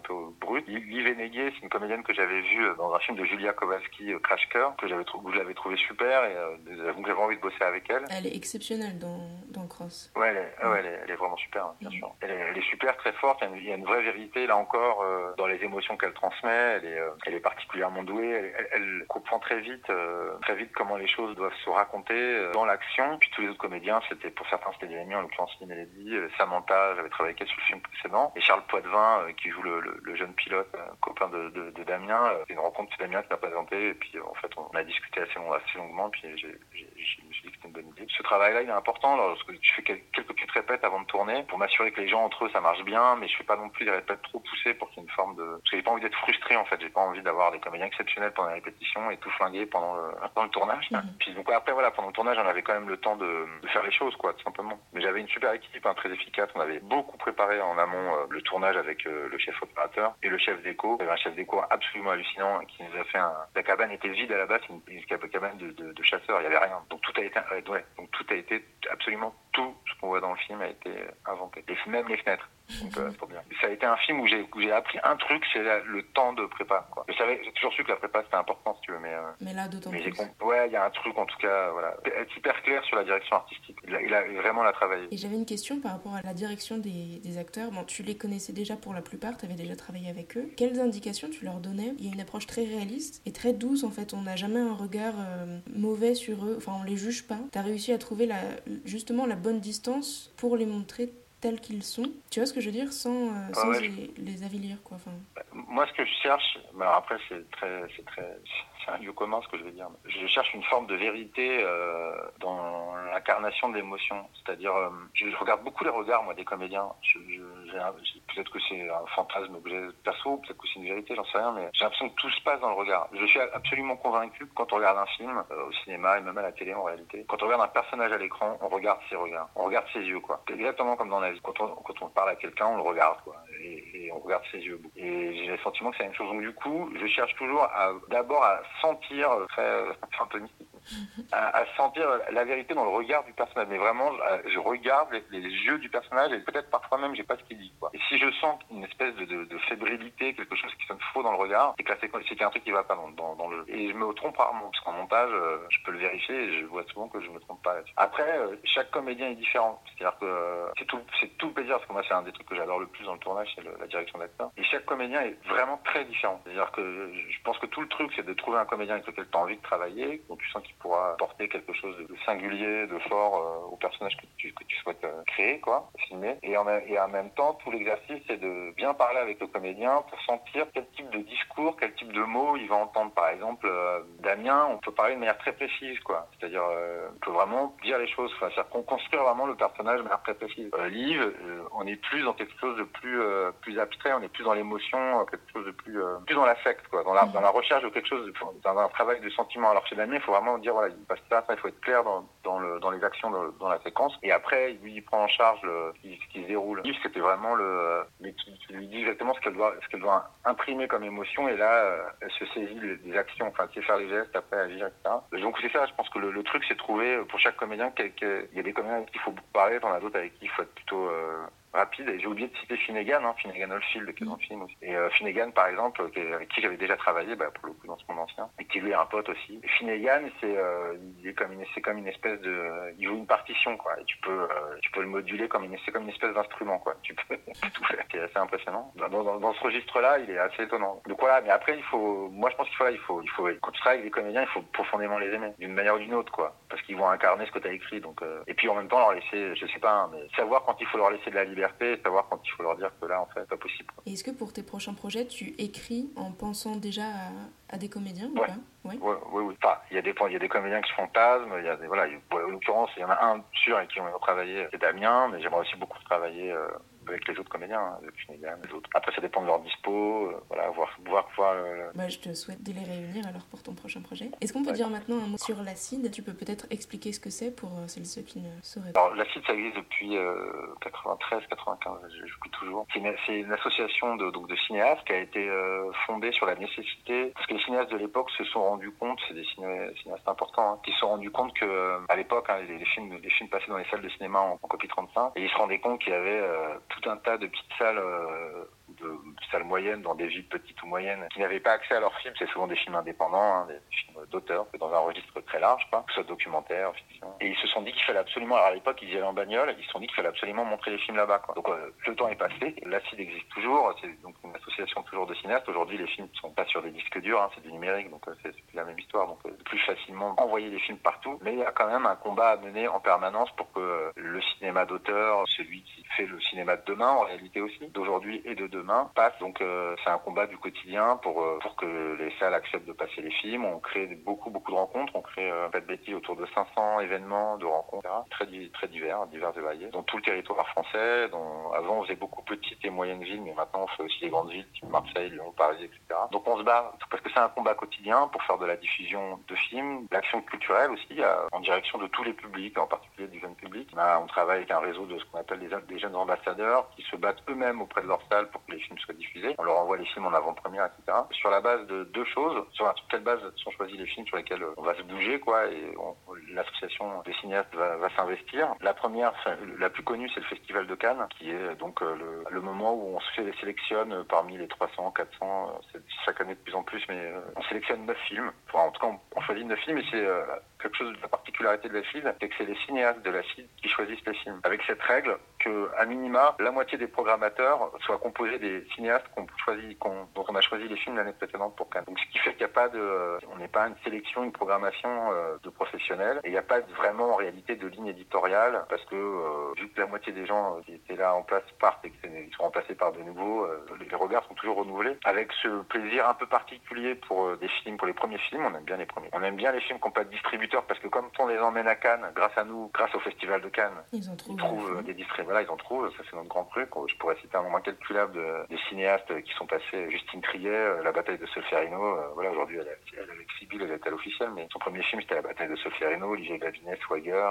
brut. Liv Neguet, c'est une comédienne que j'avais vue dans un film de Julia Kowalski, Crash Coeur, que j'avais trouvé, je l'avais trouvé super et que j'avais envie de bosser avec elle.
Elle est exceptionnelle dans, dans Cross.
Ouais, elle est, ouais, elle est, vraiment super, bien sûr. Elle est, elle est, super, très forte. Il y, a une, vraie vérité là encore dans les émotions qu'elle transmet. Elle est, elle est particulièrement douée. Elle, comprend très vite, très vite comment les choses doivent se raconter dans l'action. Puis tous les autres comédiens, c'était pour certains c'était des amis, en l'occurrence Mélodie, Samantha, j'avais travaillé avec elle sur le film précédent, et Charles Poitvin qui joue le, le, jeune pilote, copain de, Damien. C'est une rencontre, c'est Damien qui m'a présenté, et puis en fait on a discuté assez, assez longuement, puis suis dit que c'était une bonne idée. Ce travail-là, il est important lorsque je fais quelques petites répètes avant de tourner pour m'assurer que les gens entre eux ça marche bien, mais je fais pas non plus des répètes trop poussées pour qu'il y ait une forme de. Parce que j'ai pas envie d'être frustré en fait, j'ai pas envie d'avoir des comédiens exceptionnels pendant la répétition et tout flinguer pendant le, pendant le tournage. Mhm. Puis donc après voilà, pendant le tournage on avait quand même le temps de, de faire les choses quoi, tout simplement. Mais j'avais une super équipe, hein, très efficace. On avait beaucoup préparé en amont euh, le tournage avec euh, le chef opérateur et le chef d'éco. Il y avait un chef d'éco absolument hallucinant qui nous a fait un. La cabane était vide à la base, une, une cabane de, de, de, chasseurs, il y avait rien. Donc tout a été, ouais, donc tout a été absolument tout ce qu'on voit dans le film a été inventé. Même les fenêtres. Donc, euh, bien. Ça a été un film où j'ai j'ai appris un truc, c'est le temps de prépa. Quoi. Je savais, j'ai toujours su que la prépa c'était important, si tu veux, mais. Euh,
mais là, d'autant plus.
Ouais, il y a un truc en tout cas, voilà, être hyper clair sur la direction artistique. Il a, il a vraiment la travaillé.
Et j'avais une question par rapport à la direction des, des acteurs. Bon, tu les connaissais déjà pour la plupart, tu avais déjà travaillé avec eux. Quelles indications tu leur donnais? Il y a une approche très réaliste et très douce en fait. On n'a jamais un regard euh, mauvais sur eux. Enfin, on les juge pas. Tu as réussi à trouver la, justement la bonne distance pour les montrer tels qu'ils sont. Tu vois ce que je veux dire? Sans, euh, sans les, les, avilir, quoi. Enfin...
Moi, ce que je cherche, bah, après, c'est très, c'est très, c'est un lieu commun ce que je vais dire. Je cherche une forme de vérité euh, dans l'incarnation de l'émotion. C'est-à-dire, euh, je, regarde beaucoup les regards, moi, des comédiens. Je, peut-être que c'est un fantasme que j'ai perso, peut-être que c'est une vérité, j'en sais rien, mais j'ai l'impression que tout se passe dans le regard. Je suis absolument convaincu que quand on regarde un film, au cinéma et même à la télé en réalité, quand on regarde un personnage à l'écran, on regarde ses regards, on regarde ses yeux, quoi. Exactement comme dans la vie. Quand on, parle à quelqu'un, on le regarde, quoi. Et, on regarde ses yeux. Et j'ai le sentiment que c'est la même chose. Donc du coup, je cherche toujours d'abord à sentir, euh, très, euh, un mystique, à, sentir la vérité dans le regard du personnage. Mais vraiment, je, je regarde les, yeux du personnage et peut-être parfois même j'ai pas ce qu'il dit. Quoi. Et si je sens une espèce de, fébrilité, quelque chose qui sonne faux dans le regard, c'est qu'il y a un truc qui va pas dans, dans, dans, le. Et je me trompe rarement parce qu'en montage, euh, je peux le vérifier et je vois souvent que je me trompe pas là-dessus. Après, euh, chaque comédien est différent. C'est-à-dire que euh, c'est tout, plaisir parce que moi c'est un des trucs que j'adore le plus dans le tournage, c'est la direction d'acteur. Et chaque comédien est vraiment très différent. C'est-à-dire que je pense que tout le truc c'est de trouver un comédien avec lequel tu as envie de travailler, dont tu sens pourra porter quelque chose de singulier, de fort euh, au personnage que tu, que tu souhaites euh, créer, quoi, filmer. Et en, même temps, tout l'exercice, c'est de bien parler avec le comédien pour sentir quel type de discours, quel type de mots il va entendre. Par exemple, euh, Damien, on peut parler de manière très précise, quoi. C'est-à-dire, on peut vraiment dire les choses. Enfin, c'est-à-dire qu'on construit vraiment le personnage de manière très précise. Liv, euh, on est plus dans quelque chose de plus plus abstrait, on est plus dans l'émotion, quelque chose de plus plus dans l'affect, quoi, dans la, dans la recherche de quelque chose, dans un travail de sentiment. Alors chez Damien, il faut vraiment voilà, il passe ça, il faut être clair dans, dans, le, dans les actions, dans, la séquence. Et après, lui, il prend en charge le, ce, qui, ce qui se déroule. C'était vraiment le, lui dit exactement ce qu'elle doit, ce qu'elle doit imprimer comme émotion. Et là, euh, elle se saisit des actions, enfin, tu sais faire les gestes, après agir, etc. Donc c'est ça, je pense que le, truc, c'est trouver pour chaque comédien, il y a des comédiens avec qui il faut beaucoup parler, t'en as d'autres avec qui il faut être plutôt euh, rapide. Et j'ai oublié de citer Finnegan, hein, Finnegan Oldfield, qui est dans le film aussi. Et euh, Finnegan, par exemple, avec qui j'avais déjà travaillé, bah, pour le coup, dans ce monde ancien, et qui lui est un pote aussi. Et Finnegan, c'est euh, il est comme une, comme une espèce de, il joue une partition, quoi. Et tu peux, euh, tu peux le moduler comme une, comme une espèce d'instrument, quoi. Tu peux tout faire. C'est assez impressionnant. Dans ce registre-là, il est assez étonnant. Donc voilà. Mais après, il faut, moi, je pense qu'il faut, il faut, il faut, quand tu travailles avec des comédiens, il faut profondément les aimer, d'une manière ou d'une autre, quoi. Parce qu'ils vont incarner ce que tu as écrit. Donc, euh... et puis en même temps, leur laisser, je sais pas, hein, mais savoir quand il faut leur laisser de la liberté, savoir quand il faut leur dire que là, en fait, c'est pas possible.
Et est-ce que pour tes prochains projets, tu écris en pensant déjà à, à des comédiens
ouais.
ou pas
oui, oui, oui. Enfin, il y a des y a des comédiens qui se fantasment. Il y a des, voilà, en l'occurrence, il y en a un sûr avec qui on a travaillé, c'est Damien, mais j'aimerais aussi beaucoup travailler. Euh, avec les autres comédiens, hein, avec Finnegan, les autres. Après, ça dépend de leur dispo, voilà, voir, voir, voir.
Bah, je te souhaite de les réunir alors pour ton prochain projet. Est-ce qu'on peut dire maintenant un mot sur l'acide? Tu peux peut-être expliquer ce que c'est pour celles ceux qui ne sauraient
pas. Alors, l'acide, ça existe depuis 93, 95, je toujours. C'est une, une, association de, donc, de cinéastes qui a été fondée sur la nécessité, parce que les cinéastes de l'époque se sont rendus compte, c'est des cinéastes importants, hein, qui se sont rendus compte que à l'époque, hein, les, films, les films passaient dans les salles de cinéma en, copie 35, et ils se rendaient compte qu'il y avait euh, tout un tas de petites salles euh, de salles moyennes dans des villes petites ou moyennes qui n'avaient pas accès à leurs films. C'est souvent des films indépendants, hein, des films d'auteurs, dans un registre très large, quoi, que ce soit documentaire, fiction. Et ils se sont dit qu'il fallait absolument, alors à l'époque ils y allaient en bagnole, ils se sont dit qu'il fallait absolument montrer les films là-bas. Donc euh, le temps est passé, l'acide existe toujours, c'est donc une association toujours de cinéastes. Aujourd'hui les films ne sont pas sur des disques durs, hein, c'est du numérique, donc c'est plus la même histoire, donc plus facilement envoyer des films partout. Mais il y a quand même un combat à mener en permanence pour que le cinéma d'auteur, celui qui le cinéma de demain en réalité aussi, d'aujourd'hui et de demain, passe. Donc euh, c'est un combat du quotidien pour euh, pour que les salles acceptent de passer les films. On crée beaucoup beaucoup de rencontres. On crée euh, pas de bêtises autour de 500 événements de rencontres très très divers, divers et variés, dans tout le territoire français. Dont avant on faisait beaucoup petites et moyennes villes, mais maintenant on fait aussi les grandes villes, Marseille, Lyon, Paris, etc. Donc on se bat parce que c'est un combat quotidien pour faire de la diffusion de films, l'action culturelle aussi, en direction de tous les publics, en particulier du jeune public. On, travaille avec un réseau de ce qu'on appelle des, des jeunes ambassadeurs qui se battent eux-mêmes auprès de leur salle pour que les films soient diffusés. On leur envoie les films en avant-première, etc. Sur la base de deux choses, sur, quelle base sont choisis les films sur lesquels on va se bouger, quoi, et l'association des cinéastes va, s'investir. La première, la plus connue, c'est le Festival de Cannes, qui est donc euh, le, moment où on se sélectionne parmi les 300, 400, c'est chaque année de plus en plus, mais euh, on sélectionne neuf films. En tout cas, on, choisit neuf films, et c'est euh, quelque chose de la particularité de la FIL, c'est que c'est les cinéastes de la FIL qui choisissent les films. Avec cette règle que, à minima, la moitié des programmateurs soient composés des cinéastes qu'on dont on a choisi les films l'année précédente pour Cannes. Donc, ce qui fait qu'il n'y a pas de, on n'est pas une sélection, une programmation euh, de professionnels, et il n'y a pas vraiment en réalité de ligne éditoriale, parce que euh, vu que la moitié des gens qui étaient là en place partent et qu'ils sont remplacés par de nouveaux, euh, les regards toujours renouvelés. Avec ce plaisir un peu particulier pour des films, pour les premiers films, on aime bien les premiers. On aime bien les films qui n'ont pas de distributeur, parce que comme on les emmène à Cannes, grâce à nous, grâce au Festival de Cannes,
ils, ont
trouvent des distributeurs. Voilà, ils en trouvent. Ça, c'est notre grand truc. Je pourrais citer un nombre incalculable de, des cinéastes qui sont passés. Justine Triet, La bataille de Solferino. Voilà, aujourd'hui, elle, elle, avec Sibyl, elle est à l'officiel, mais son premier film, c'était La bataille de Solferino. Olivier Gavinet, Swagger,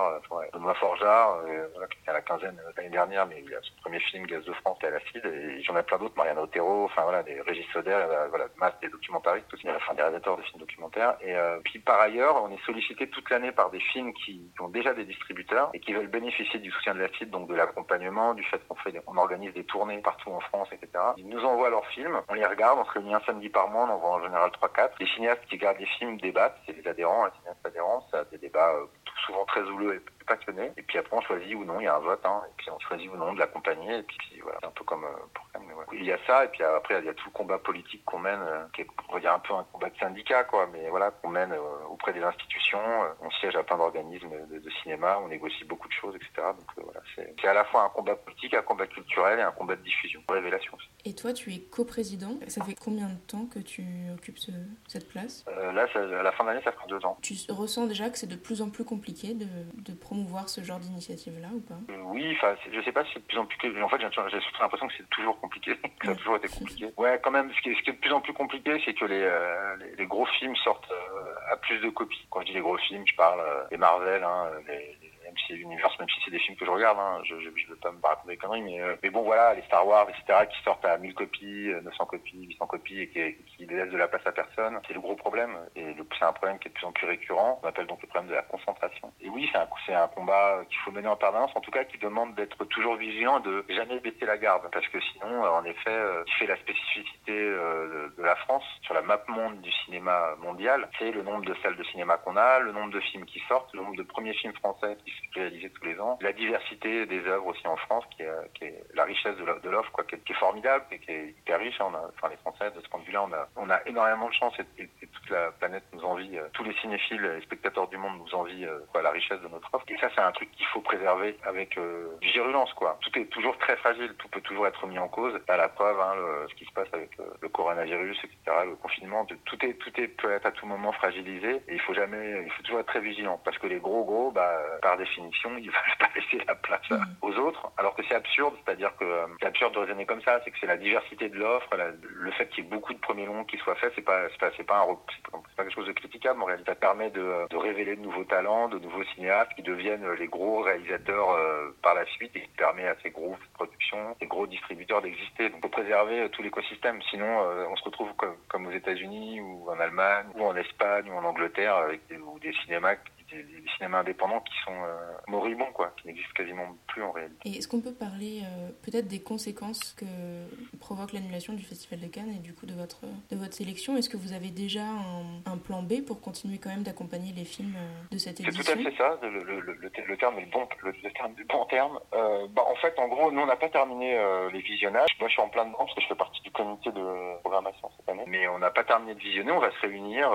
Benoît Forjard, voilà, qui était à la quinzaine l'année dernière, mais il a son premier film, Gaz de France, à l'acide. Et j'en ai plein d'autres, Marianne Otero, enfin voilà, des Régis Soder, voilà, masse des documentaristes aussi, à la fin des réalisateurs de films documentaires. Et puis par ailleurs, on est sollicité toute l'année par des films qui, ont déjà des distributeurs et qui veulent bénéficier du soutien de la FID, donc de l'accompagnement, du fait qu'on fait, on organise des tournées partout en France, etc. Ils nous envoient leurs films, on les regarde, on se réunit un samedi par mois, on en voit en général 3-4. Les cinéastes qui gardent les films débattent, c'est les adhérents, les cinéastes adhérents, ça a des débats euh, souvent très houleux et Et puis après, on choisit ou non, il y a un vote, hein, et puis on choisit ou non de l'accompagner, et puis, voilà, c'est un peu comme euh, pour mais voilà. Il y a ça, et puis après, il y a tout le combat politique qu'on mène, euh, qui est, on va dire, un peu un combat de syndicat, quoi, mais voilà, qu'on mène euh, auprès des institutions, on siège à plein d'organismes de, de, cinéma, on négocie beaucoup de choses, etc. Donc voilà, c'est à la fois un combat politique, un combat culturel et un combat de diffusion, révélation aussi.
Et toi, tu es coprésident. Ça fait combien de temps que tu occupes ce, cette place?
Là, ça, à la fin de l'année, ça fera deux ans.
Tu ressens déjà que c'est de plus en plus compliqué de, de promouvoir ce genre d'initiative-là ou pas?
Euh, Oui, je sais pas si c'est de plus en plus. En fait, j'ai l'impression que c'est toujours compliqué, que ça a toujours été compliqué. Ouais, quand même. Ce qui est, ce qui est de plus en plus compliqué, c'est que les, euh, les, gros films sortent euh, à plus de copies. Quand je dis les gros films, je parle des Marvel, hein, les si c'est l'univers, même si c'est des films que je regarde, hein, je ne veux pas me raconter des conneries, mais, euh, mais bon voilà, les Star Wars, etc., qui sortent à 1000 copies, 900 euh, copies, 800 copies et qui, qui laissent de la place à personne, c'est le gros problème. Et c'est un problème qui est de plus en plus récurrent, on appelle donc le problème de la concentration. Et oui, c'est un, un combat qu'il faut mener en permanence, en tout cas qui demande d'être toujours vigilant, de jamais baisser la garde, parce que sinon, euh, en effet, qui fait la spécificité de, de la France sur la map monde du cinéma mondial, c'est le nombre de salles de cinéma qu'on a, le nombre de films qui sortent, le nombre de premiers films français qui réalisé tous les ans. La diversité des œuvres aussi en France, qui est, qui est la richesse de l'offre, quoi, qui est, qui est, formidable et qui est hyper riche. Hein. On a, enfin, les Français, de ce point de vue-là, on a, on a énormément de chance et, et, toute la planète nous envie, euh, tous les cinéphiles et spectateurs du monde nous envient euh, quoi, la richesse de notre offre. Et ça, c'est un truc qu'il faut préserver avec euh, virulence. Quoi. Tout est toujours très fragile, tout peut toujours être mis en cause. À la preuve, hein, le, ce qui se passe avec le coronavirus, etc., le confinement, tout est, tout est peut être à tout moment fragilisé et il faut jamais, il faut toujours être très vigilant parce que les gros gros, bah, par définition, définition, ils veulent pas laisser la place mm. aux autres, alors que c'est absurde, c'est-à-dire que euh, c'est absurde de raisonner comme ça, c'est que c'est la diversité de l'offre, le fait qu'il y ait beaucoup de premiers longs qui soient faits, c'est pas, c'est pas, c'est pas, pas, quelque chose de critiquable, en réalité, ça permet de, de, révéler de nouveaux talents, de nouveaux cinéastes qui deviennent les gros réalisateurs euh, par la suite et qui permet à ces grosses productions, ces gros distributeurs d'exister. Donc, faut préserver tout l'écosystème, sinon on se retrouve comme, comme aux États-Unis ou en Allemagne ou en Espagne ou en Angleterre avec des, ou des cinémas des, cinémas indépendants qui sont euh, moribonds, quoi, qui n'existent quasiment plus en réalité.
Et est-ce qu'on peut parler euh, peut-être des conséquences que provoque l'annulation du Festival de Cannes et du coup de votre, de votre sélection? Est-ce que vous avez déjà un, plan B pour continuer quand même d'accompagner les films euh, de cette édition
C'est tout à fait ça, le, le, le, terme est le bon, le, terme, bon terme. bah, en fait, en gros, nous, on n'a pas terminé les visionnages. Moi, je suis en plein dedans parce que je fais partie du comité de programmation Mais on n'a pas terminé de visionner, on va se réunir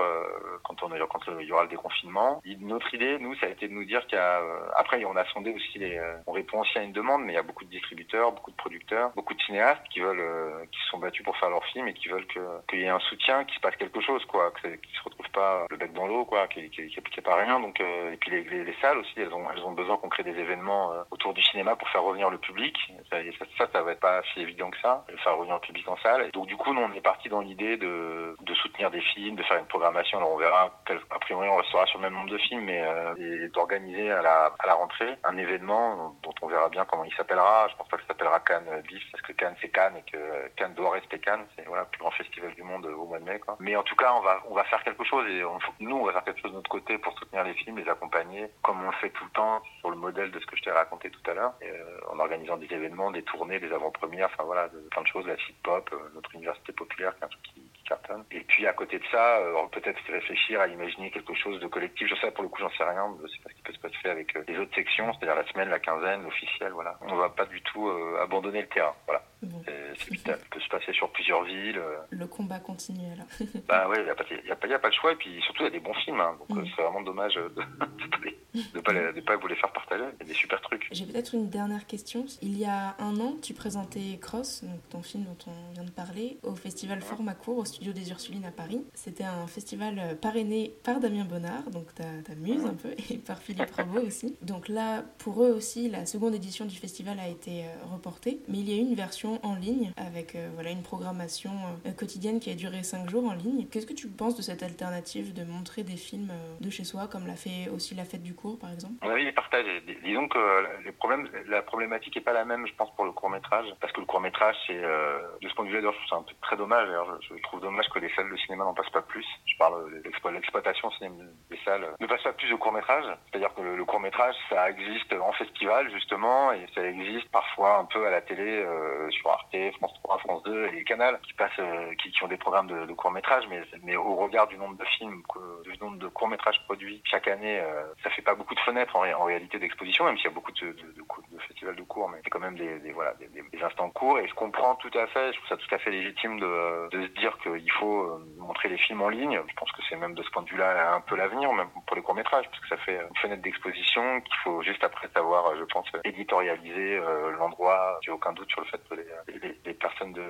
quand, on, quand il y aura le déconfinement. Notre idée, nous, ça a été de nous dire a, euh, on a sondé aussi les, euh, on répond aussi à une demande, mais il y a beaucoup de distributeurs, beaucoup de producteurs, beaucoup de cinéastes qui veulent, euh, qui se sont battus pour faire leur film et qui veulent qu'il y ait un soutien, qu'il se passe quelque chose, quoi, qu'ils se retrouvent pas le bec dans l'eau, quoi, qu'il n'y ait pas rien. Donc, et puis les, les, salles aussi, elles ont, elles ont besoin qu'on crée des événements autour du cinéma pour faire revenir le public. Ça, ça, ça, va être pas si évident que ça, faire revenir le public en salle. Et donc, du coup, nous, on est parti dans l'idée de, de soutenir des films, de faire une programmation. Alors, on verra, a priori, on restera sur le même nombre de films, mais et d'organiser à la, à la rentrée un événement dont on verra bien comment il s'appellera. Je pense pas que s'appellera Cannes BIF parce que Cannes c'est Cannes et que Cannes doit rester Cannes. C'est voilà, le plus grand festival du monde au mois de mai. Quoi. Mais en tout cas, on va, on va faire quelque chose et nous, on va faire quelque chose de notre côté pour soutenir les films, les accompagner comme on le fait tout le temps sur le modèle de ce que je t'ai raconté tout à l'heure, euh, en organisant des événements, des tournées, des avant-premières, enfin voilà, plein de choses, la site pop, euh, notre université populaire, et puis à côté de ça, euh, peut-être réfléchir à imaginer quelque chose de collectif. Je sais pour le coup, j'en sais rien. Je sais pas ce qui peut se passer avec euh, les autres sections, c'est-à-dire la semaine, la quinzaine, l'officiel. Voilà. On va pas du tout euh, abandonner le terrain. Voilà. C'est vital. Ça peut se passer sur plusieurs villes.
Le combat continue alors.
bah oui, il n'y a, a, a, pas de choix. Et puis surtout, il y a des bons films. Hein. donc c'est vraiment dommage de ne pas, pas, vous les faire partager. Il y a des super trucs.
J'ai peut-être une dernière question. Il y a un an, tu présentais Cross, donc ton film dont on vient de parler, au festival Format Court au studio des Ursulines à Paris. C'était un festival euh, parrainé par Damien Bonnard, donc ta, ta muse un peu, et par Philippe Robot aussi. Donc là, pour eux aussi, la seconde édition du festival a été euh, reportée, mais il y a eu une version en ligne avec euh, voilà, une programmation quotidienne qui a duré 5 jours en ligne. Qu'est-ce que tu penses de cette alternative de montrer des films de chez soi, comme l'a fait aussi la fête du
Oui, avis est partagé. Disons que les problèmes, la problématique n'est pas la même, je pense, pour le court métrage, parce que le court métrage, c'est de ce point de vue-là, je trouve ça un peu très dommage. Je, je trouve dommage que les salles de cinéma n'en passent pas plus. Je parle de l'exploitation des salles ne passe pas plus de court métrage. C'est-à-dire que le, court métrage, ça existe en festival justement, et ça existe parfois un peu à la télé euh, sur Arte, France 3, France 2 et les canals qui passent, euh, qui, ont des programmes de, court métrage, mais, au regard du nombre de films, du nombre de courts métrages produits chaque année, euh, ça fait pas beaucoup de fenêtres en, réalité d'exposition, même s'il y a beaucoup de, festivals de cours, mais c'est quand même des, voilà des, des, instants courts. Et je comprends tout à fait, je trouve ça tout à fait légitime de, se dire qu'il faut euh, montrer les films en ligne. Je pense que c'est même de ce point de vue-là un peu l'avenir, même pour les courts métrages, parce que ça fait une fenêtre d'exposition qu'il faut juste après savoir, je pense, éditorialiser euh, l'endroit. J'ai aucun doute sur le fait que les, les, personnes de,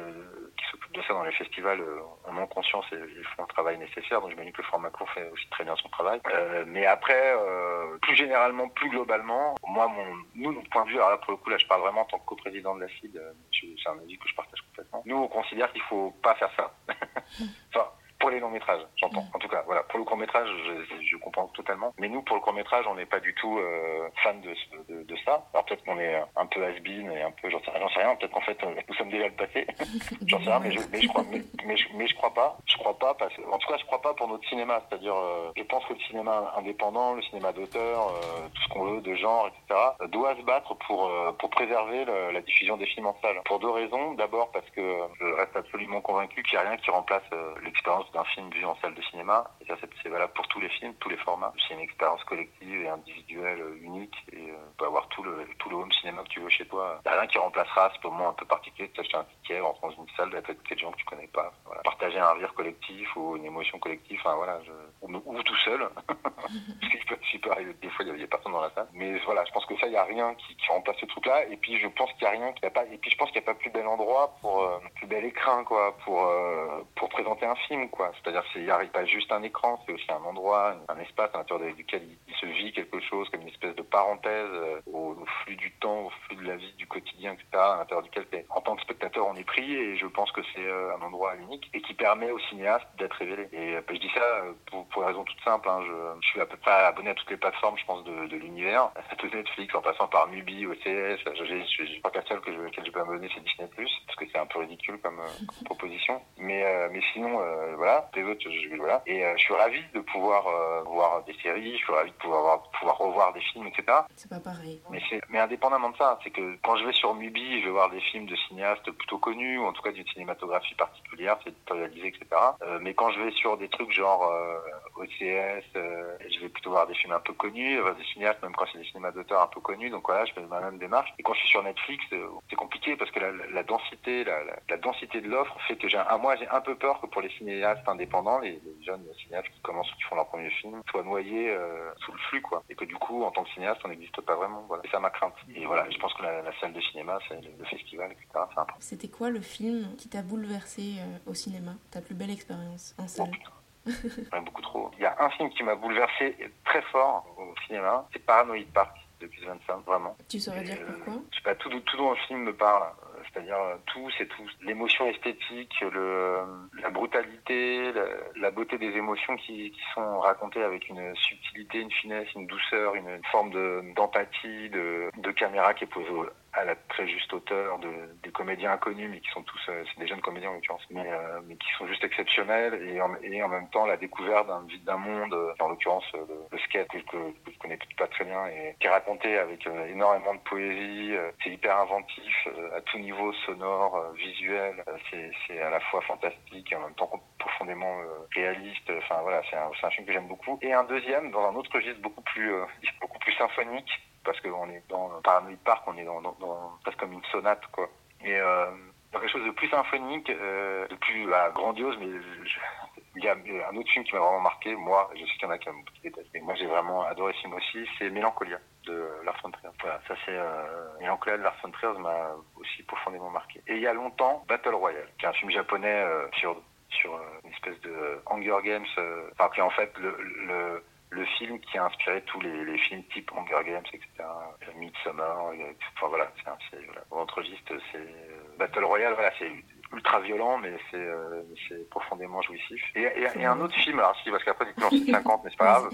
qui s'occupent de ça dans les festivals euh, en ont conscience et, font un travail nécessaire. Donc je dis que le format court fait aussi très bien son travail. Euh, mais après, euh, plus généralement, plus globalement, moi, mon, nous, notre point de vue, alors là pour le coup, là, je parle vraiment en tant que coprésident de la CID. C'est un avis que je partage complètement. Nous, on considère qu'il faut pas faire ça. pour les longs métrages, j'entends. En tout cas, voilà. Pour le court métrage, je, je, comprends totalement. Mais nous, pour le court métrage, on n'est pas du tout euh, fan de, de, de, ça. Alors peut-être qu'on est un peu has-been et un peu, j'en sais, sais, rien. Peut-être qu'en fait, euh, nous sommes déjà le passé. j'en sais rien, mais je, mais je crois, mais, mais, je, mais, je, crois pas. Je crois pas parce en tout cas, je crois pas pour notre cinéma. C'est-à-dire, euh, je pense que le cinéma indépendant, le cinéma d'auteur, euh, tout ce qu'on veut, de genre, etc., doit se battre pour euh, pour préserver le, la diffusion des films en salle. Pour deux raisons. D'abord parce que je reste absolument convaincu qu'il n'y a rien qui remplace l'expérience d'un film vu en salle de cinéma. Et ça, c'est valable pour tous les films, tous les formats. C'est une expérience collective et individuelle euh, unique. Et euh, tu peux avoir tout le, tout le home cinéma que tu veux chez toi. Il n'y a rien qui remplacera ce moment un peu particulier de t'acheter un rentrer dans une salle, d'être avec des gens que tu connais pas. Voilà. Partager un rire collectif ou une émotion collective. Enfin, voilà, je... ou, tout seul. Parce qu'il peut, peut arriver des fois, il n'y a, personne dans la salle. Mais voilà, je pense que ça, il n'y a rien qui, qui remplace ce truc-là. Et puis, je pense qu'il n'y a rien qui a pas, et puis je pense qu'il n'y a pas plus bel endroit pour, euh, plus bel écrin, quoi, pour, euh, pour présenter un film, quoi. C'est-à-dire, il n'y a pas juste un écran, c'est aussi un endroit, un espace à l'intérieur duquel il, se vit quelque chose comme une espèce de parenthèse au, flux du temps, au flux de la vie, du quotidien, etc., à l'intérieur duquel, en tant que spectateur, on est pris, et je pense que c'est un endroit unique, et qui permet au cinéaste d'être révélé. Et je dis ça pour, pour une raison toute simple, hein, je, je, suis à peu près abonné à toutes les plateformes, je pense, de, de l'univers, tout Netflix, en passant par Mubi, OCS, je, crois que la seule que je, je peux m'abonner, c'est Disney+, parce que c'est un peu ridicule comme, comme proposition. Mais, mais sinon, voilà, les autres, je, voilà. Et je suis ravi de pouvoir voir des séries, je suis ravi de pouvoir, pouvoir revoir des films, etc.
C'est pas pareil.
Mais, mais indépendamment de ça, c'est que quand je vais sur Mubi, je vais voir des films de cinéastes plutôt connus, ou en tout cas d'une cinématographie particulière, c'est éditorialisé, etc. Euh, mais quand je vais sur des trucs genre euh, OCS, euh, je vais plutôt voir des films un peu connus, des cinéastes, même quand c'est des cinémas d'auteur un peu connus, donc voilà, je fais ma même démarche. Et quand je suis sur Netflix, c'est compliqué parce que la, la densité, la, la, densité de l'offre fait que j'ai, un, moi, j'ai un peu peur que pour les cinéastes indépendants, les, les jeunes cinéastes qui commencent ou qui font leur premier film, soient noyés sous le flux, quoi. Et que du coup, en tant que cinéaste, on n'existe pas vraiment. Voilà. Et ça m'a crainte. Et voilà, je pense que la, la salle de cinéma, c'est le, festival, etc.
C'était quoi le film qui t'a bouleversé au cinéma? Ta plus belle expérience en salle
beaucoup trop. Il y a un film qui m'a bouleversé très fort au cinéma, c'est Paranoid Park depuis 25, vraiment.
Tu saurais dire pourquoi?
Je sais pas, tout, tout dans le film me parle. C'est-à-dire tout, c'est tout. L'émotion esthétique, le, la brutalité, la, la beauté des émotions qui, qui, sont racontées avec une subtilité, une finesse, une douceur, une, une forme d'empathie, de, de, de, caméra qui est posée à la très juste hauteur de, des comédiens inconnus, mais qui sont tous, euh, c'est des jeunes comédiens en l'occurrence, mais, euh, mais qui sont juste exceptionnels, et en, et en même temps la découverte d'un d'un monde, euh, en l'occurrence le, le, skate que, que, je connais pas très bien, et qui est raconté avec euh, énormément de poésie, euh, c'est hyper inventif, euh, à tout niveau sonore, visuel, c'est à la fois fantastique et en même temps profondément réaliste, enfin voilà, c'est un, un film que j'aime beaucoup. Et un deuxième, dans un autre registre beaucoup plus, beaucoup plus symphonique, parce qu'on est dans Paranoid Park, on est dans, dans, dans, presque comme une sonate, quoi. Et euh, quelque chose de plus symphonique, euh, de plus bah, grandiose, mais je, il y a un autre film qui m'a vraiment marqué, moi, je sais qu'il y en a qui, qui détestent, mais moi j'ai vraiment adoré ce film aussi, c'est Mélancolia de Lars von Trier. Voilà, ça c'est euh, Mélancolia de Lars von Trier m'a aussi profondément marqué. Et il y a longtemps, Battle Royale, qui est un film japonais euh, sur euh, une espèce de Hunger Games, euh, enfin qui en fait le, le le film qui a inspiré tous les, les films type Hunger Games, etc. Midsommar, enfin voilà, c'est voilà. Votre registre, c'est Battle Royale, voilà, c'est ultra violent, mais c'est euh, profondément jouissif. Et, et, et, un autre film, alors si, parce qu'après, non, c'est 50, mais c'est pas grave.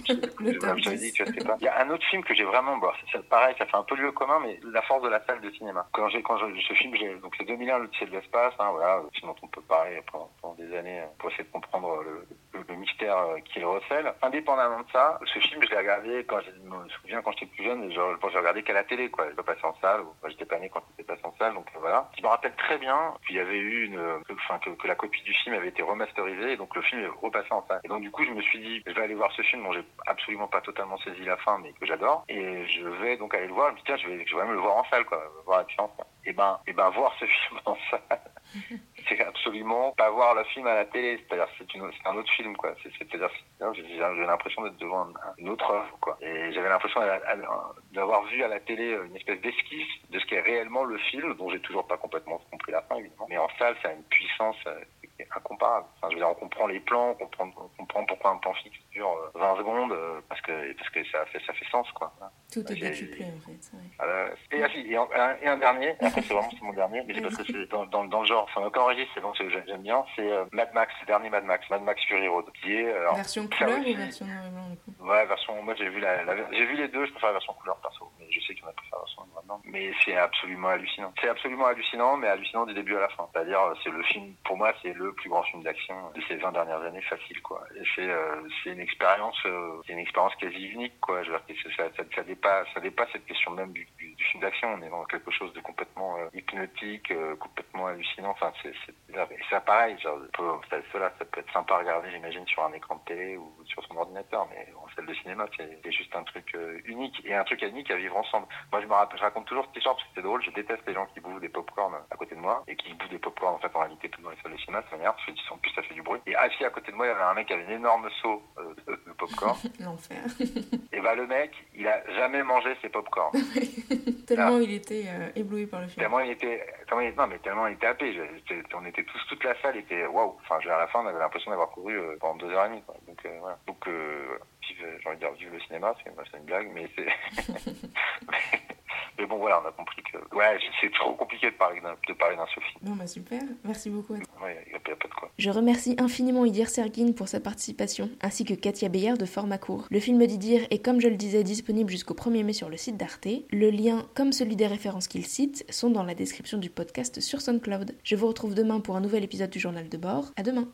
J'avais dit, tu sais pas. Il y a un autre film que j'ai vraiment, bon, c'est pareil, ça fait un peu lieu commun, mais la force de la salle de cinéma. Quand j'ai, quand je, ce film, donc c'est 2001, le ciel de l'espace, hein, voilà, film dont on peut parler pendant, pendant, des années pour essayer de comprendre le, le, mystère qu'il recèle. Indépendamment de ça, ce film, je l'ai regardé quand je me souviens quand j'étais plus jeune, genre, j'ai regardé qu'à la télé, quoi. Je pas passé en salle, ou, j'étais pas né quand c'était passé en salle, donc voilà. Je me rappelle très bien qu'il y avait eu une, que, que, la copie du film avait été remasterisée, et donc le film est repassé en salle. Et donc du coup, je me suis dit, je vais aller voir ce film dont j'ai absolument pas totalement saisi la fin, mais que j'adore, et je vais donc aller le voir. Je tiens, je vais, je même le voir en salle, quoi, voir la différence. Et ben, et ben, voir ce film en salle. C'est absolument pas voir le film à la télé, c'est-à-dire c'est un autre film quoi. C'est-à-dire j'ai l'impression d'être devant une autre œuvre quoi. Et j'avais l'impression d'avoir vu à la télé une espèce d'esquisse de ce qu'est réellement le film, dont j'ai toujours pas complètement compris la fin évidemment. Mais en salle, ça a une puissance incomparable. Enfin, je veux dire, on comprend les plans, on comprend, on comprend pourquoi un plan fixe dure 20 euh, secondes, euh, parce que parce que ça fait ça fait sens quoi.
Tout est décuplé en fait.
Ouais. et, ah, et, un, et, un, dernier, après c'est vraiment mon dernier, mais c'est parce que c'est dans, dans, dans, le genre, enfin encore registre, c'est donc j'aime bien, c'est euh, Mad Max, le dernier Mad Max, Mad Max Fury Road, qui est
alors, version couleur ou version noir et blanc du coup?
Ouais, version. Moi j'ai vu la, la j'ai vu les deux, je préfère la version couleur perso, mais je sais qu'il y en a préfèrent la version noir et blanc. Mais c'est absolument hallucinant. C'est absolument hallucinant, mais hallucinant du début à la fin. C'est-à-dire, c'est le film, pour moi, c'est le plus grand film d'action de ces 20 dernières années facile quoi. Et c'est euh, c'est une expérience euh, c'est une expérience quasi unique quoi. Je veux dire que ça, ça, ça dépasse ça dépasse cette question même du, du, du film d'action. On est dans quelque chose de complètement euh, hypnotique, euh, complètement hallucinant. Enfin c'est c'est pareil. Genre, ça, cela ça peut être sympa à regarder j'imagine sur un écran de télé ou sur son ordinateur, mais en salle de cinéma c'est juste un truc euh, unique et un truc unique à vivre ensemble. Moi je me rappelle, je raconte toujours cette histoire parce que c'est drôle. Je déteste les gens qui bouffent des popcorn à côté de moi et qui bouffent des popcorn en fait en réalité tout dans les salles de cinéma. Ça m'énerve. En plus ça fait du bruit. Et assis à côté de moi, il y avait un mec qui avait un énorme seau euh, de, popcorn.
L'enfer.
et bah le mec, il a jamais mangé ses popcorn.
tellement il était euh, ébloui par le film.
Tellement il était, tellement il, non mais tellement il était happé. Je, on était tous, toute la salle était waouh. Enfin, à la fin, on avait l'impression d'avoir couru euh, pendant deux heures et demie. Quoi. Donc voilà. Donc j'ai envie de dire, vive le cinéma, c'est une blague, mais c'est. Mais bon, voilà, on a compris que ouais, c'est trop compliqué de parler d'un Sophie.
Non, bah super, merci beaucoup.
Ouais, il n'y a, pas de quoi.
Je remercie infiniment Idir Sergin pour sa participation, ainsi que Katia Beyer de Format Court. Le film d'Idir est, comme je le disais, disponible jusqu'au 1er mai sur le site d'Arte. Le lien, comme celui des références qu'il cite, sont dans la description du podcast sur SoundCloud. Je vous retrouve demain pour un nouvel épisode du journal de bord. À demain.